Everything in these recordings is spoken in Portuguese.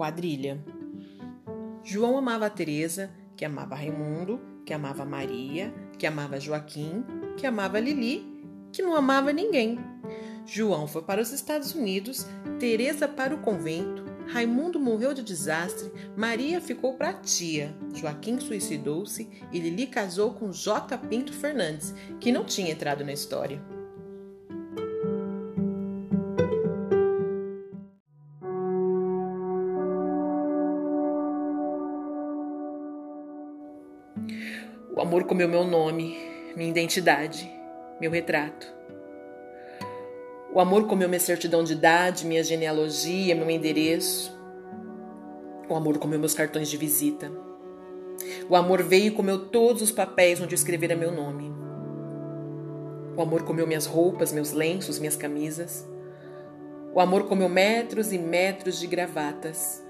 quadrilha. João amava a Teresa, que amava Raimundo, que amava Maria, que amava Joaquim, que amava Lili, que não amava ninguém. João foi para os Estados Unidos, Teresa para o convento, Raimundo morreu de desastre, Maria ficou para tia, Joaquim suicidou-se e Lili casou com J. Pinto Fernandes, que não tinha entrado na história. O amor comeu meu nome, minha identidade, meu retrato. O amor comeu minha certidão de idade, minha genealogia, meu endereço. O amor comeu meus cartões de visita. O amor veio e comeu todos os papéis onde eu escrevera meu nome. O amor comeu minhas roupas, meus lenços, minhas camisas. O amor comeu metros e metros de gravatas.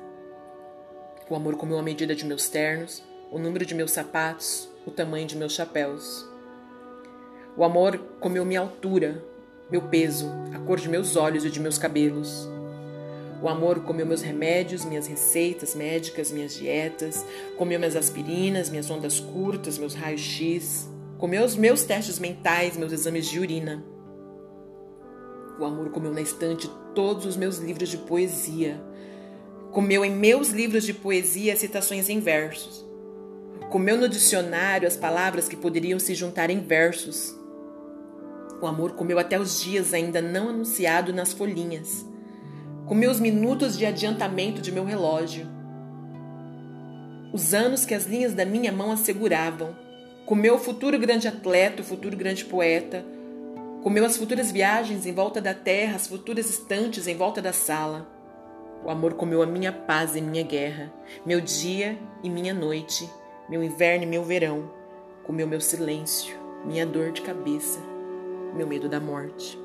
O amor comeu a medida de meus ternos, o número de meus sapatos, o tamanho de meus chapéus. O amor comeu minha altura, meu peso, a cor de meus olhos e de meus cabelos. O amor comeu meus remédios, minhas receitas médicas, minhas dietas, comeu minhas aspirinas, minhas ondas curtas, meus raios-x, comeu os meus testes mentais, meus exames de urina. O amor comeu na estante todos os meus livros de poesia. Comeu em meus livros de poesia citações em versos. Comeu no dicionário as palavras que poderiam se juntar em versos. O amor comeu até os dias ainda não anunciado nas folhinhas. Comeu os minutos de adiantamento de meu relógio. Os anos que as linhas da minha mão asseguravam. Comeu o futuro grande atleta, o futuro grande poeta. Comeu as futuras viagens em volta da terra, as futuras estantes em volta da sala. O amor comeu a minha paz e minha guerra, meu dia e minha noite, meu inverno e meu verão. Comeu meu silêncio, minha dor de cabeça, meu medo da morte.